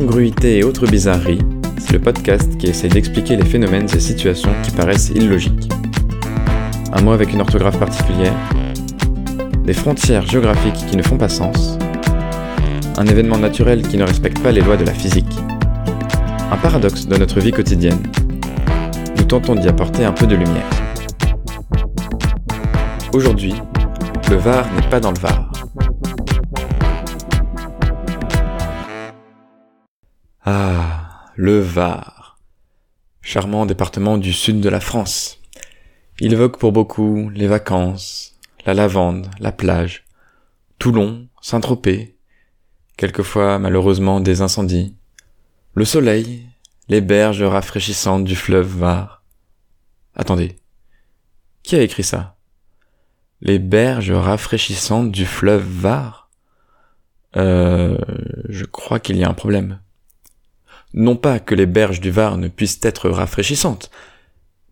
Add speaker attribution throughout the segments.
Speaker 1: Incongruité et autres bizarreries, c'est le podcast qui essaie d'expliquer les phénomènes et situations qui paraissent illogiques. Un mot avec une orthographe particulière, des frontières géographiques qui ne font pas sens, un événement naturel qui ne respecte pas les lois de la physique, un paradoxe de notre vie quotidienne. Nous tentons d'y apporter un peu de lumière. Aujourd'hui, le Var n'est pas dans le Var. Ah, le Var. Charmant département du sud de la France. Il évoque pour beaucoup les vacances, la lavande, la plage, Toulon, Saint-Tropez, quelquefois malheureusement des incendies, le soleil, les berges rafraîchissantes du fleuve Var. Attendez, qui a écrit ça? Les berges rafraîchissantes du fleuve Var? Euh, je crois qu'il y a un problème. Non pas que les berges du Var ne puissent être rafraîchissantes,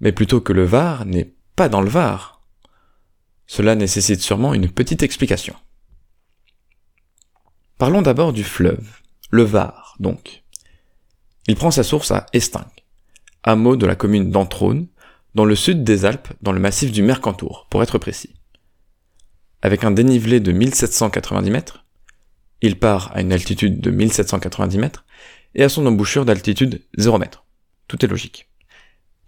Speaker 1: mais plutôt que le Var n'est pas dans le Var. Cela nécessite sûrement une petite explication. Parlons d'abord du fleuve, le Var donc. Il prend sa source à Estingue, hameau de la commune d'Antrone, dans le sud des Alpes, dans le massif du Mercantour, pour être précis. Avec un dénivelé de 1790 mètres, il part à une altitude de 1790 mètres et à son embouchure d'altitude 0 mètre. Tout est logique.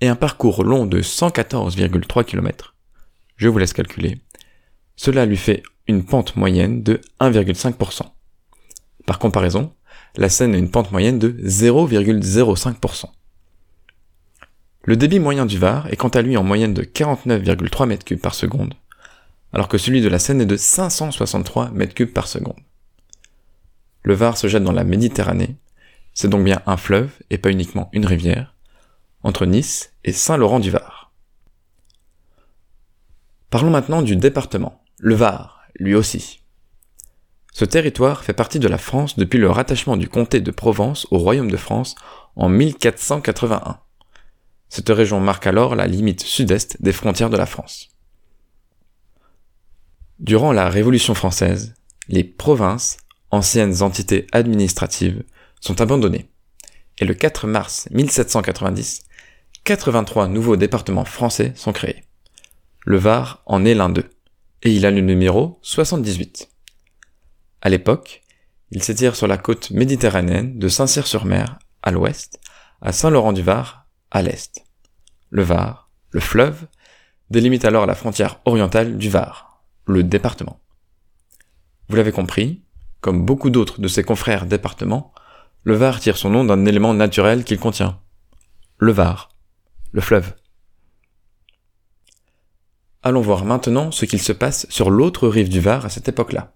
Speaker 1: Et un parcours long de 114,3 km. Je vous laisse calculer. Cela lui fait une pente moyenne de 1,5%. Par comparaison, la Seine a une pente moyenne de 0,05%. Le débit moyen du Var est quant à lui en moyenne de 49,3 m3 par seconde, alors que celui de la Seine est de 563 m3 par seconde. Le Var se jette dans la Méditerranée, c'est donc bien un fleuve et pas uniquement une rivière, entre Nice et Saint-Laurent-du-Var. Parlons maintenant du département, le Var, lui aussi. Ce territoire fait partie de la France depuis le rattachement du comté de Provence au royaume de France en 1481. Cette région marque alors la limite sud-est des frontières de la France. Durant la Révolution française, les provinces, anciennes entités administratives, sont abandonnées. Et le 4 mars 1790, 83 nouveaux départements français sont créés. Le Var en est l'un d'eux, et il a le numéro 78. À l'époque, il s'étire sur la côte méditerranéenne de Saint-Cyr-sur-Mer à l'ouest, à Saint-Laurent-du-Var à l'est. Le Var, le fleuve, délimite alors la frontière orientale du Var, le département. Vous l'avez compris, comme beaucoup d'autres de ses confrères départements, le Var tire son nom d'un élément naturel qu'il contient. Le Var, le fleuve. Allons voir maintenant ce qu'il se passe sur l'autre rive du Var à cette époque-là.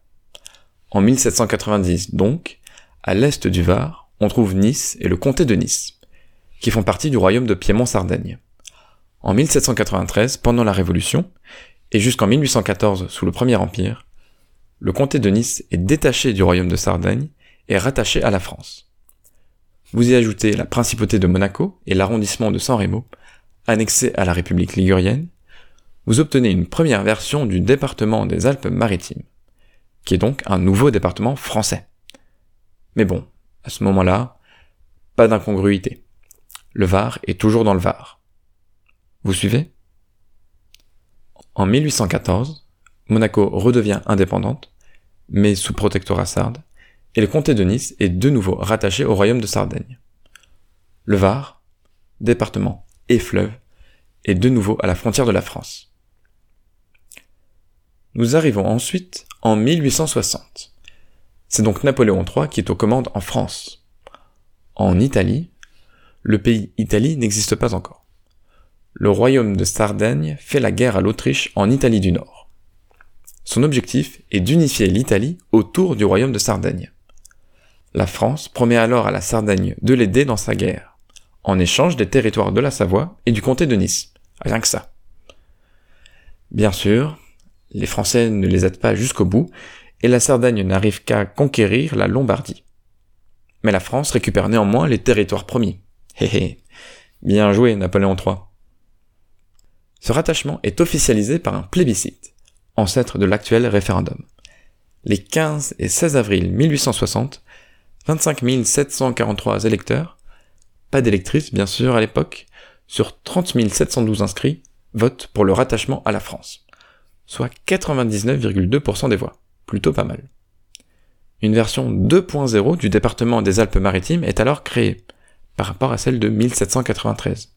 Speaker 1: En 1790 donc, à l'est du Var, on trouve Nice et le comté de Nice, qui font partie du royaume de Piémont-Sardaigne. En 1793, pendant la Révolution, et jusqu'en 1814 sous le Premier Empire, le comté de Nice est détaché du royaume de Sardaigne et rattaché à la France. Vous y ajoutez la principauté de Monaco et l'arrondissement de San Remo, annexé à la République ligurienne, vous obtenez une première version du département des Alpes-Maritimes, qui est donc un nouveau département français. Mais bon, à ce moment-là, pas d'incongruité. Le Var est toujours dans le Var. Vous suivez? En 1814, Monaco redevient indépendante, mais sous protectorat sarde, et le comté de Nice est de nouveau rattaché au royaume de Sardaigne. Le Var, département et fleuve, est de nouveau à la frontière de la France. Nous arrivons ensuite en 1860. C'est donc Napoléon III qui est aux commandes en France. En Italie, le pays Italie n'existe pas encore. Le royaume de Sardaigne fait la guerre à l'Autriche en Italie du Nord. Son objectif est d'unifier l'Italie autour du royaume de Sardaigne. La France promet alors à la Sardaigne de l'aider dans sa guerre, en échange des territoires de la Savoie et du comté de Nice. Rien que ça. Bien sûr, les Français ne les aident pas jusqu'au bout, et la Sardaigne n'arrive qu'à conquérir la Lombardie. Mais la France récupère néanmoins les territoires promis. Hé bien joué Napoléon III. Ce rattachement est officialisé par un plébiscite, ancêtre de l'actuel référendum. Les 15 et 16 avril 1860, 25 743 électeurs, pas d'électrices bien sûr à l'époque, sur 30 712 inscrits, votent pour le rattachement à la France, soit 99,2% des voix, plutôt pas mal. Une version 2.0 du département des Alpes-Maritimes est alors créée, par rapport à celle de 1793.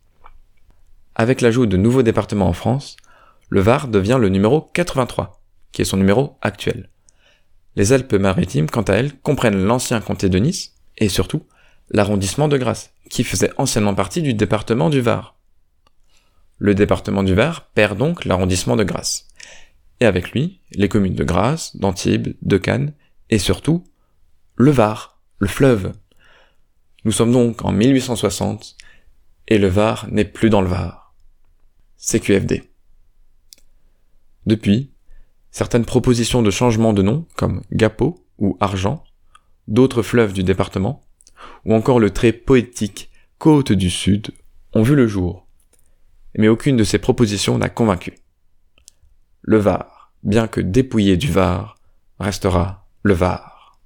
Speaker 1: Avec l'ajout de nouveaux départements en France, le Var devient le numéro 83, qui est son numéro actuel. Les Alpes-Maritimes, quant à elles, comprennent l'ancien comté de Nice, et surtout, l'arrondissement de Grasse, qui faisait anciennement partie du département du Var. Le département du Var perd donc l'arrondissement de Grasse. Et avec lui, les communes de Grasse, d'Antibes, de Cannes, et surtout, le Var, le fleuve. Nous sommes donc en 1860, et le Var n'est plus dans le Var. CQFD. Depuis, certaines propositions de changement de nom, comme Gapo ou Argent, d'autres fleuves du département, ou encore le très poétique Côte du Sud, ont vu le jour. Mais aucune de ces propositions n'a convaincu. Le Var, bien que dépouillé du Var, restera le Var.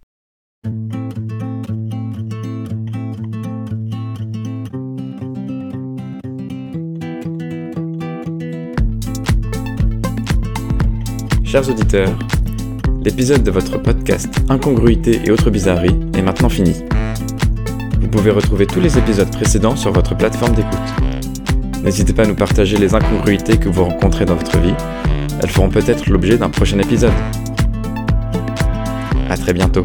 Speaker 1: Chers auditeurs, l'épisode de votre podcast Incongruité et autres bizarreries est maintenant fini. Vous pouvez retrouver tous les épisodes précédents sur votre plateforme d'écoute. N'hésitez pas à nous partager les incongruités que vous rencontrez dans votre vie. Elles feront peut-être l'objet d'un prochain épisode. À très bientôt.